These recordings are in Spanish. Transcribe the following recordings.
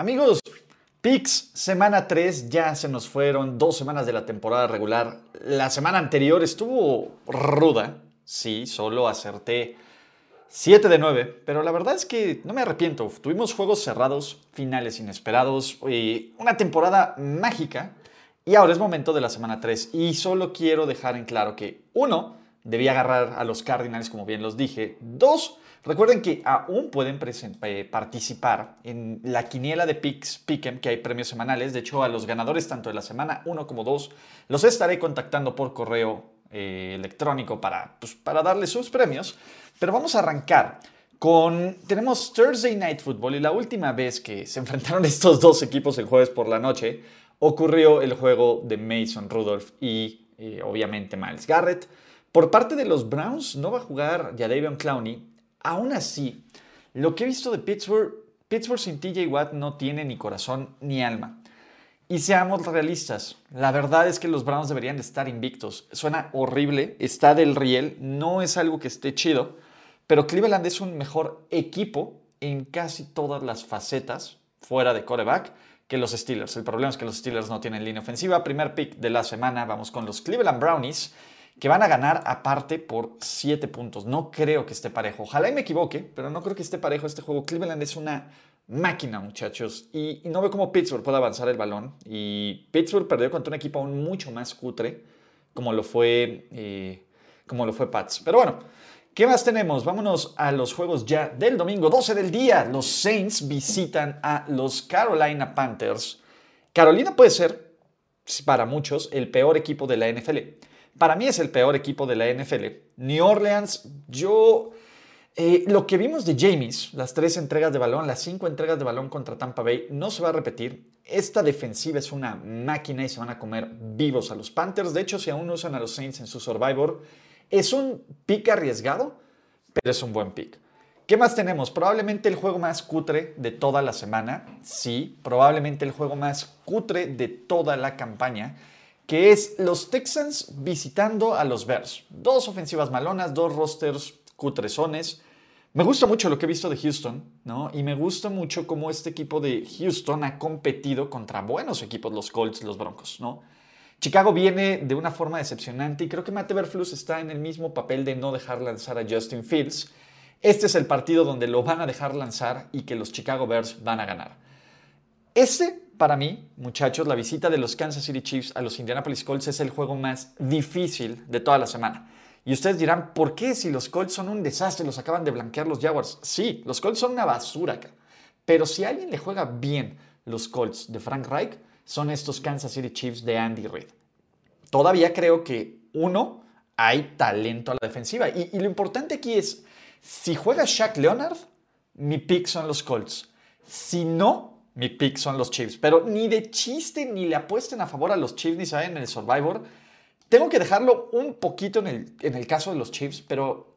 Amigos, Pix, semana 3, ya se nos fueron dos semanas de la temporada regular. La semana anterior estuvo ruda, sí, solo acerté 7 de 9, pero la verdad es que no me arrepiento. Tuvimos juegos cerrados, finales inesperados y una temporada mágica. Y ahora es momento de la semana 3 y solo quiero dejar en claro que, uno, debía agarrar a los Cardinals, como bien los dije. Dos, Recuerden que aún pueden eh, participar en la quiniela de Picks Pick'em, que hay premios semanales. De hecho, a los ganadores tanto de la semana 1 como 2 los estaré contactando por correo eh, electrónico para, pues, para darles sus premios. Pero vamos a arrancar con... Tenemos Thursday Night Football y la última vez que se enfrentaron estos dos equipos el jueves por la noche ocurrió el juego de Mason Rudolph y eh, obviamente Miles Garrett. Por parte de los Browns no va a jugar Jadavion Clowney Aún así, lo que he visto de Pittsburgh, Pittsburgh sin TJ Watt no tiene ni corazón ni alma. Y seamos realistas, la verdad es que los Browns deberían de estar invictos. Suena horrible, está del riel, no es algo que esté chido, pero Cleveland es un mejor equipo en casi todas las facetas fuera de coreback que los Steelers. El problema es que los Steelers no tienen línea ofensiva. Primer pick de la semana, vamos con los Cleveland Brownies que van a ganar aparte por 7 puntos. No creo que esté parejo. Ojalá y me equivoque, pero no creo que esté parejo este juego. Cleveland es una máquina, muchachos. Y, no veo cómo Pittsburgh puede avanzar el balón. Y Pittsburgh perdió contra un equipo aún mucho más cutre, como lo fue, eh, como lo fue Pats. Pero bueno, ¿qué más tenemos? Vámonos a los juegos ya del domingo, 12 del día. Los Saints visitan a los Carolina Panthers. Carolina puede ser, para muchos, el peor equipo de la NFL. Para mí es el peor equipo de la NFL. New Orleans, yo... Eh, lo que vimos de James, las tres entregas de balón, las cinco entregas de balón contra Tampa Bay, no se va a repetir. Esta defensiva es una máquina y se van a comer vivos a los Panthers. De hecho, si aún usan a los Saints en su Survivor, es un pick arriesgado, pero es un buen pick. ¿Qué más tenemos? Probablemente el juego más cutre de toda la semana. Sí, probablemente el juego más cutre de toda la campaña que es los Texans visitando a los Bears. Dos ofensivas malonas, dos rosters cutrezones. Me gusta mucho lo que he visto de Houston, ¿no? Y me gusta mucho cómo este equipo de Houston ha competido contra buenos equipos, los Colts, los Broncos, ¿no? Chicago viene de una forma decepcionante y creo que Matt Everflus está en el mismo papel de no dejar lanzar a Justin Fields. Este es el partido donde lo van a dejar lanzar y que los Chicago Bears van a ganar. Ese para mí, muchachos, la visita de los Kansas City Chiefs a los Indianapolis Colts es el juego más difícil de toda la semana. Y ustedes dirán, ¿por qué si los Colts son un desastre, los acaban de blanquear los Jaguars? Sí, los Colts son una basura acá. Pero si alguien le juega bien los Colts de Frank Reich, son estos Kansas City Chiefs de Andy Reid. Todavía creo que, uno, hay talento a la defensiva. Y, y lo importante aquí es, si juega Shaq Leonard, mi pick son los Colts. Si no, mi pick son los Chiefs. Pero ni de chiste ni le apuesten a favor a los Chiefs ni vayan en el Survivor. Tengo que dejarlo un poquito en el, en el caso de los Chiefs, pero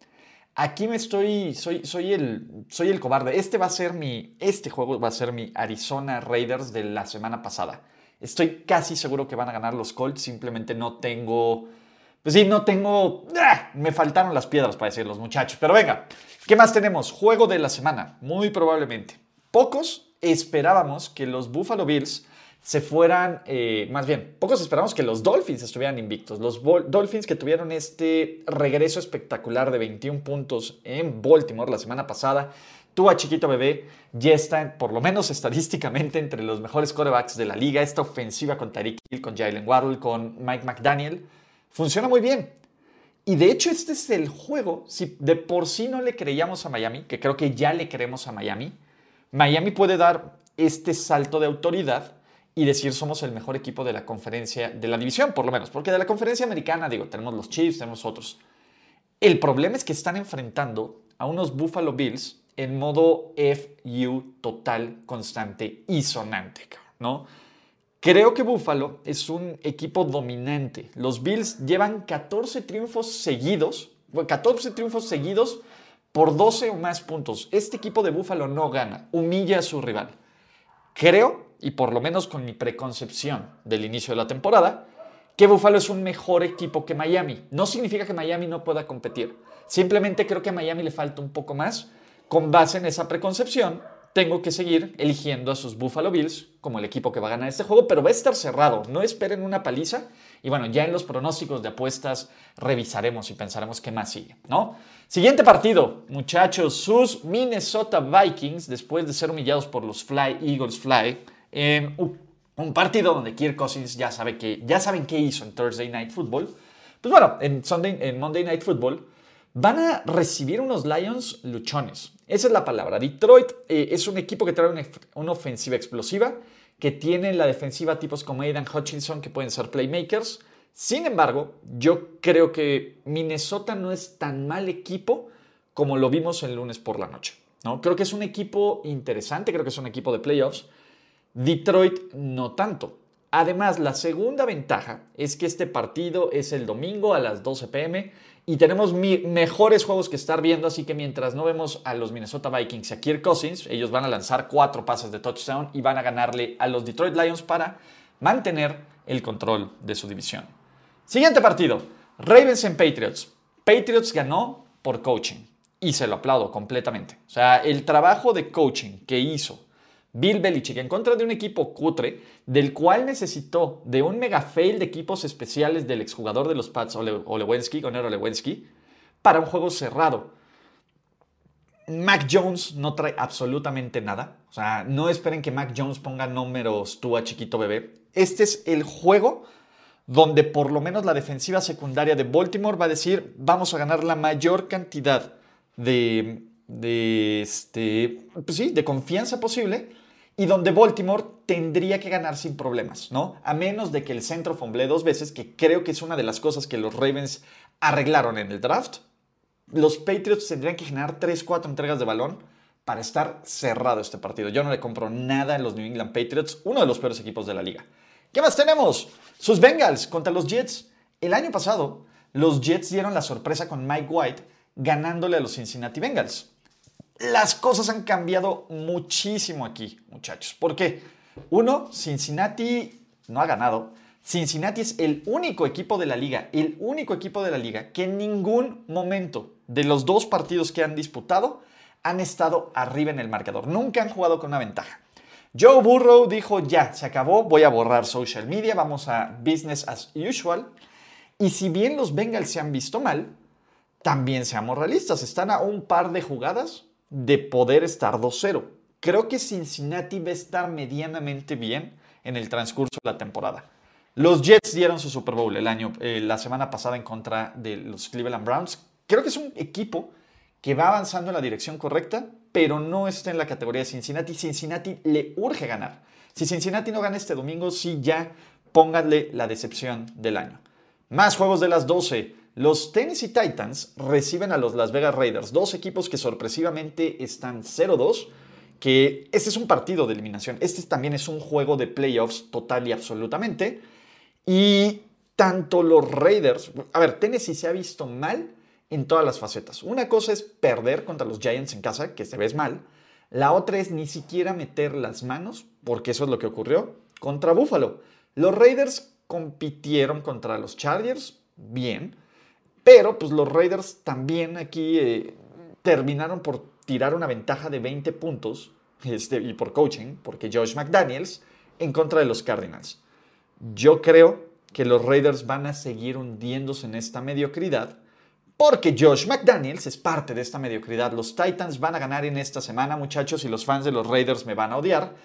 aquí me estoy, soy, soy, el, soy el cobarde. Este va a ser mi, este juego va a ser mi Arizona Raiders de la semana pasada. Estoy casi seguro que van a ganar los Colts, simplemente no tengo, pues sí, no tengo, ¡ah! me faltaron las piedras para decir los muchachos. Pero venga, ¿qué más tenemos? Juego de la semana, muy probablemente. Pocos, esperábamos que los Buffalo Bills se fueran, eh, más bien, pocos esperábamos que los Dolphins estuvieran invictos. Los Dolphins que tuvieron este regreso espectacular de 21 puntos en Baltimore la semana pasada. Tú a chiquito bebé ya está, por lo menos estadísticamente, entre los mejores quarterbacks de la liga. Esta ofensiva con Tariq Hill, con Jalen Waddle, con Mike McDaniel, funciona muy bien. Y de hecho este es el juego, si de por sí no le creíamos a Miami, que creo que ya le creemos a Miami, Miami puede dar este salto de autoridad y decir somos el mejor equipo de la conferencia, de la división por lo menos, porque de la conferencia americana, digo, tenemos los Chiefs, tenemos otros. El problema es que están enfrentando a unos Buffalo Bills en modo FU total, constante y sonante, ¿no? Creo que Buffalo es un equipo dominante. Los Bills llevan 14 triunfos seguidos, 14 triunfos seguidos por 12 o más puntos. Este equipo de Buffalo no gana, humilla a su rival. Creo, y por lo menos con mi preconcepción del inicio de la temporada, que Buffalo es un mejor equipo que Miami. No significa que Miami no pueda competir. Simplemente creo que a Miami le falta un poco más. Con base en esa preconcepción, tengo que seguir eligiendo a sus Buffalo Bills como el equipo que va a ganar este juego, pero va a estar cerrado. No esperen una paliza. Y bueno, ya en los pronósticos de apuestas revisaremos y pensaremos qué más sigue, ¿no? Siguiente partido, muchachos, sus Minnesota Vikings, después de ser humillados por los Fly Eagles Fly, en un partido donde Kirk Cousins ya, sabe que, ya saben qué hizo en Thursday Night Football. Pues bueno, en, Sunday, en Monday Night Football van a recibir unos Lions luchones. Esa es la palabra. Detroit eh, es un equipo que trae una, ofensiva explosiva, que tiene la defensiva tipos como Aidan Hutchinson, que pueden ser playmakers. Sin embargo, yo creo que Minnesota no es tan mal equipo como lo vimos el lunes por la noche. ¿no? Creo que es un equipo interesante, creo que es un equipo de playoffs. Detroit no tanto. Además, la segunda ventaja es que este partido es el domingo a las 12 pm y tenemos mejores juegos que estar viendo, así que mientras no vemos a los Minnesota Vikings y a Kirk Cousins, ellos van a lanzar cuatro pases de touchdown y van a ganarle a los Detroit Lions para mantener el control de su división. Siguiente partido, Ravens en Patriots. Patriots ganó por coaching y se lo aplaudo completamente. O sea, el trabajo de coaching que hizo Bill Belichick en contra de un equipo cutre del cual necesitó de un mega fail de equipos especiales del exjugador de los Pats, Olewensky, Gonero Olewensky, para un juego cerrado. Mac Jones no trae absolutamente nada. O sea, no esperen que Mac Jones ponga números tú a chiquito bebé. Este es el juego donde por lo menos la defensiva secundaria de Baltimore va a decir, vamos a ganar la mayor cantidad de, de, este, pues sí, de confianza posible y donde Baltimore tendría que ganar sin problemas, ¿no? A menos de que el centro fomble dos veces, que creo que es una de las cosas que los Ravens arreglaron en el draft. Los Patriots tendrían que generar 3, 4 entregas de balón para estar cerrado este partido. Yo no le compro nada en los New England Patriots, uno de los peores equipos de la liga. ¿Qué más tenemos? Sus Bengals contra los Jets. El año pasado, los Jets dieron la sorpresa con Mike White ganándole a los Cincinnati Bengals las cosas han cambiado muchísimo aquí, muchachos. ¿Por qué? Uno, Cincinnati no ha ganado. Cincinnati es el único equipo de la liga, el único equipo de la liga que en ningún momento de los dos partidos que han disputado han estado arriba en el marcador. Nunca han jugado con una ventaja. Joe Burrow dijo, ya, se acabó, voy a borrar social media, vamos a business as usual. Y si bien los Bengals se han visto mal, también seamos realistas, están a un par de jugadas de poder estar 2-0. Creo que Cincinnati va a estar medianamente bien en el transcurso de la temporada. Los Jets dieron su Super Bowl el año, eh, la semana pasada en contra de los Cleveland Browns. Creo que es un equipo que va avanzando en la dirección correcta, pero no está en la categoría de Cincinnati. Cincinnati le urge ganar. Si Cincinnati no gana este domingo, sí ya pónganle la decepción del año. Más juegos de las 12. Los Tennessee Titans reciben a los Las Vegas Raiders, dos equipos que sorpresivamente están 0-2, que este es un partido de eliminación, este también es un juego de playoffs total y absolutamente. Y tanto los Raiders, a ver, Tennessee se ha visto mal en todas las facetas. Una cosa es perder contra los Giants en casa, que se ves mal. La otra es ni siquiera meter las manos, porque eso es lo que ocurrió, contra Buffalo. Los Raiders compitieron contra los Chargers, bien. Pero pues los Raiders también aquí eh, terminaron por tirar una ventaja de 20 puntos este, y por coaching, porque Josh McDaniels en contra de los Cardinals. Yo creo que los Raiders van a seguir hundiéndose en esta mediocridad porque Josh McDaniels es parte de esta mediocridad. Los Titans van a ganar en esta semana, muchachos, y los fans de los Raiders me van a odiar.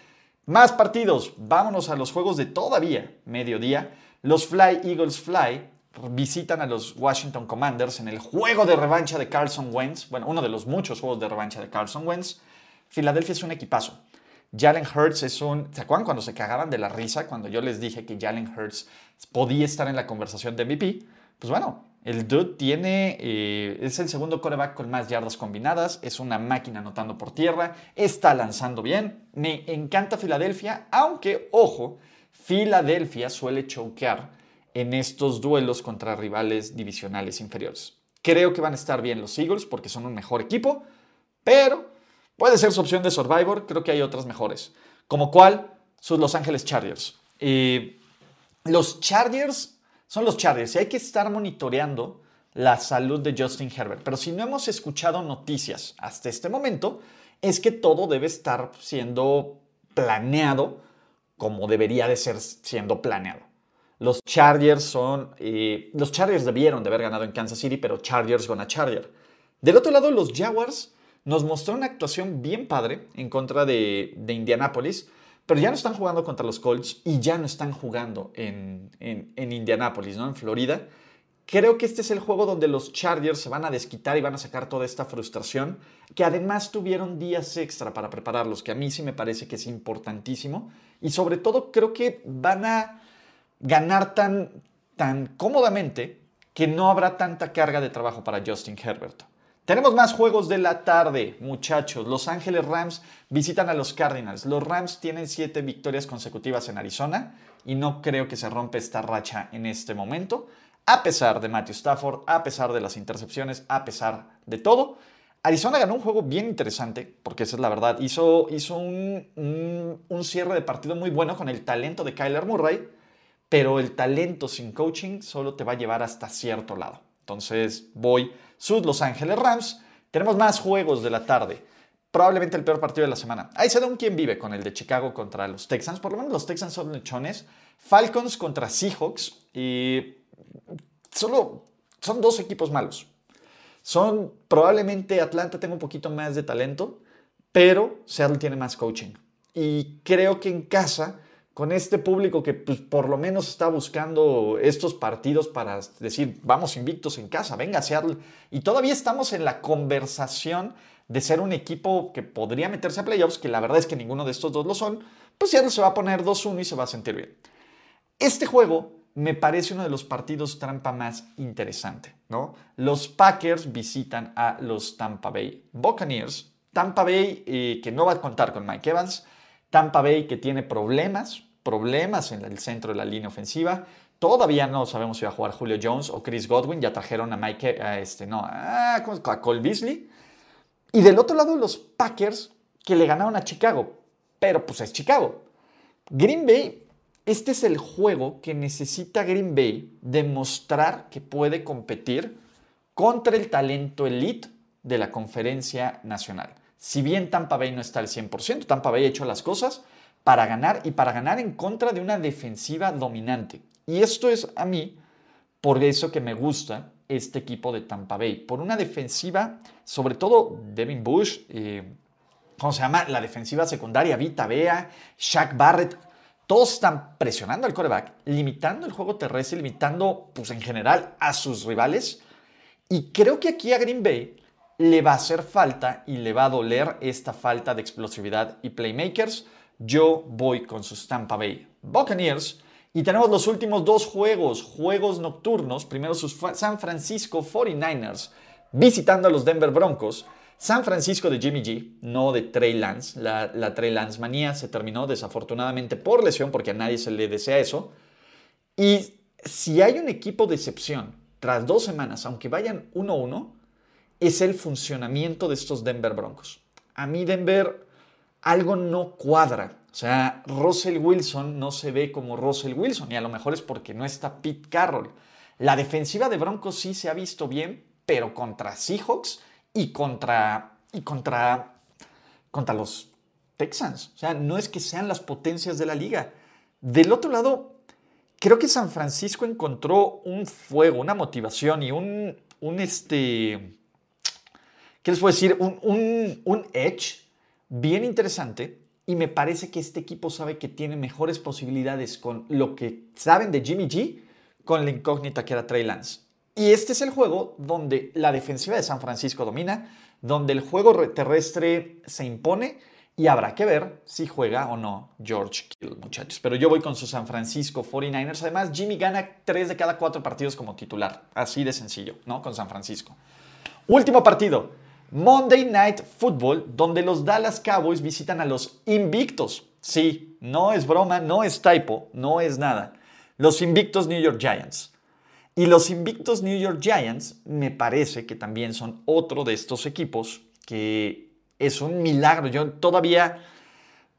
Más partidos, vámonos a los juegos de todavía mediodía. Los Fly Eagles Fly visitan a los Washington Commanders en el juego de revancha de Carlson Wentz, bueno, uno de los muchos juegos de revancha de Carlson Wentz. Filadelfia es un equipazo. Jalen Hurts es un... ¿Se acuerdan cuando se cagaban de la risa cuando yo les dije que Jalen Hurts podía estar en la conversación de MVP? Pues bueno, El dude tiene, eh, es el segundo coreback con más yardas combinadas, es una máquina anotando por tierra, está lanzando bien. Me encanta Filadelfia, aunque, ojo, Filadelfia suele choquear en estos duelos contra rivales divisionales inferiores. Creo que van a estar bien los Eagles porque son un mejor equipo, pero puede ser su opción de Survivor, creo que hay otras mejores. Como cuál, sus Los Ángeles Chargers. Eh, los Chargers son los Chargers y hay que estar monitoreando la salud de Justin Herbert. Pero si no hemos escuchado noticias hasta este momento, es que todo debe estar siendo planeado como debería de ser siendo planeado. Los Chargers son... Eh, los Chargers debieron de haber ganado en Kansas City, pero Chargers gana Charger. Del otro lado, los Jaguars nos mostró una actuación bien padre en contra de, de Indianapolis pero ya no están jugando contra los Colts y ya no están jugando en, en, Indianápolis, ¿no? En Florida. Creo que este es el juego donde los Chargers se van a desquitar y van a sacar toda esta frustración, que además tuvieron días extra para prepararlos, que a mí sí me parece que es importantísimo. Y sobre todo creo que van a ganar tan, tan cómodamente que no habrá tanta carga de trabajo para Justin Herbert. Tenemos más juegos de la tarde, muchachos. Los Ángeles Rams visitan a los Cardinals. Los Rams tienen siete victorias consecutivas en Arizona y no creo que se rompa esta racha en este momento, a pesar de Matthew Stafford, a pesar de las intercepciones, a pesar de todo. Arizona ganó un juego bien interesante, porque esa es la verdad. Hizo, hizo un, un cierre de partido muy bueno con el talento de Kyler Murray, pero el talento sin coaching solo te va a llevar hasta cierto lado. Entonces voy sus Los Ángeles Rams. Tenemos más juegos de la tarde. Probablemente el peor partido de la semana. Ahí se da un quien vive con el de Chicago contra los Texans. Por lo menos los Texans son lechones. Falcons contra Seahawks. Y solo son dos equipos malos. Son probablemente Atlanta tenga un poquito más de talento, pero Seattle tiene más coaching. Y creo que en casa con este público que pues, por lo menos está buscando estos partidos para decir, vamos invictos en casa, venga Seattle. Y todavía estamos en la conversación de ser un equipo que podría meterse a playoffs, que la verdad es que ninguno de estos dos lo son, pues Seattle se va a poner 2-1 y se va a sentir bien. Este juego me parece uno de los partidos trampa más interesante, ¿no? Los Packers visitan a los Tampa Bay Buccaneers. Tampa Bay eh, que no va a contar con Mike Evans. Tampa Bay que tiene problemas, problemas en el centro de la línea ofensiva. Todavía no sabemos si va a jugar Julio Jones o Chris Godwin. Ya trajeron a Mike, a este, no, a, Cole Beasley. Y del otro lado, los Packers que le ganaron a Chicago. Pero pues es Chicago. Green Bay, este es el juego que necesita Green Bay demostrar que puede competir contra el talento elite de la conferencia nacional. Si bien Tampa Bay no está al 100%, Tampa Bay ha hecho las cosas, para ganar y para ganar en contra de una defensiva dominante. Y esto es a mí por eso que me gusta este equipo de Tampa Bay, por una defensiva, sobre todo Devin Bush, eh, ¿cómo se llama? La defensiva secundaria, Vita Bea, Shaq Barrett, todos están presionando al coreback, limitando el juego terrestre, limitando, pues en general, a sus rivales. Y creo que aquí a Green Bay le va a hacer falta y le va a doler esta falta de explosividad y playmakers yo voy con sus Tampa Bay Buccaneers. Y tenemos los últimos dos juegos, juegos nocturnos. Primero sus San Francisco 49ers visitando a los Denver Broncos. San Francisco de Jimmy G, no de Trey Lance. La, la Trey Lance manía se terminó desafortunadamente por lesión, porque a nadie se le desea eso. Y si hay un equipo de excepción tras dos semanas, aunque vayan 1-1, es el funcionamiento de estos Denver Broncos. A mí Denver algo no cuadra. O sea, Russell Wilson no se ve como Russell Wilson y a lo mejor es porque no está Pete Carroll. La defensiva de Broncos sí se ha visto bien, pero contra Seahawks y contra, y contra, contra los Texans. O sea, no es que sean las potencias de la liga. Del otro lado, creo que San Francisco encontró un fuego, una motivación y un, un este, ¿qué les puedo decir? Un, un, un edge bien interesante y me parece que este equipo sabe que tiene mejores posibilidades con lo que saben de Jimmy G con la incógnita que era Trey Lance. Y este es el juego donde la defensiva de San Francisco domina, donde el juego terrestre se impone Y habrá que ver si juega o no George Kittle, muchachos. Pero yo voy con su San Francisco 49ers. Además, Jimmy gana 3 de cada 4 partidos como titular. Así de sencillo, ¿no? Con San Francisco. Último partido. Monday Night Football, donde los Dallas Cowboys visitan a los invictos. Sí, no es broma, no es typo, no es nada. Los invictos New York Giants. Y los invictos New York Giants me parece que también son otro de estos equipos que es un milagro. Yo todavía,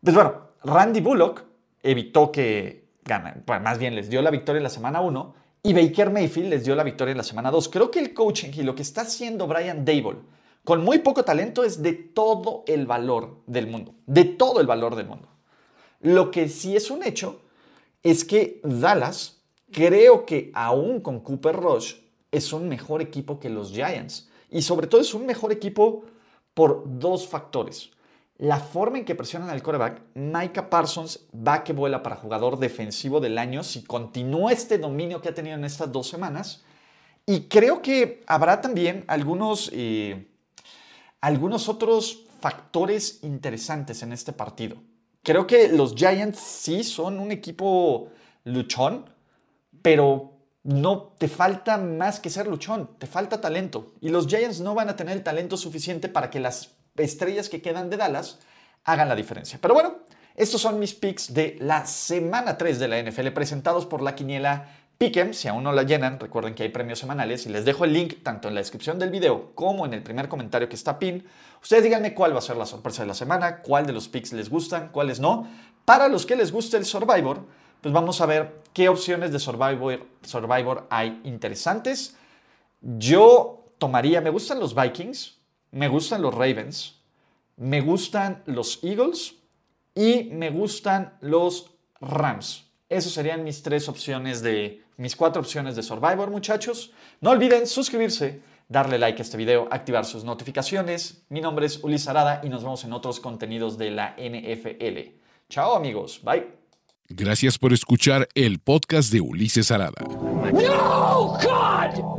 pues bueno, Randy Bullock evitó que ganen, bueno, más bien les dio la victoria en la semana 1 y Baker Mayfield les dio la victoria en la semana 2. Creo que el coaching y lo que está haciendo Brian Dable con muy poco talento es de todo el valor del mundo, de todo el valor del mundo. Lo que sí es un hecho es que Dallas Creo que aún con Cooper Rush es un mejor equipo que los Giants. Y sobre todo es un mejor equipo por dos factores. La forma en que presionan al quarterback, Micah Parsons va que vuela para jugador defensivo del año si continúa este dominio que ha tenido en estas dos semanas. Y creo que habrá también algunos, eh, algunos otros factores interesantes en este partido. Creo que los Giants sí son un equipo luchón, pero no te falta más que ser luchón, te falta talento. Y los Giants no van a tener el talento suficiente para que las estrellas que quedan de Dallas hagan la diferencia. Pero bueno, estos son mis picks de la semana 3 de la NFL presentados por la quiniela Pick'em. Si aún no la llenan, recuerden que hay premios semanales y les dejo el link tanto en la descripción del video como en el primer comentario que está pin. Ustedes díganme cuál va a ser la sorpresa de la semana, cuál de los picks les gustan, cuáles no. Para los que les guste el Survivor, pues vamos a ver qué opciones de Survivor, Survivor hay interesantes. Yo tomaría, me gustan los Vikings, me gustan los Ravens, me gustan los Eagles y me gustan los Rams. Esas serían mis tres opciones de, mis cuatro opciones de Survivor, muchachos. No olviden suscribirse, darle like a este video, activar sus notificaciones. Mi nombre es Ulises Arada y nos vemos en otros contenidos de la NFL. Chao amigos, bye. Gracias por escuchar el podcast de Ulises Arada. No, God!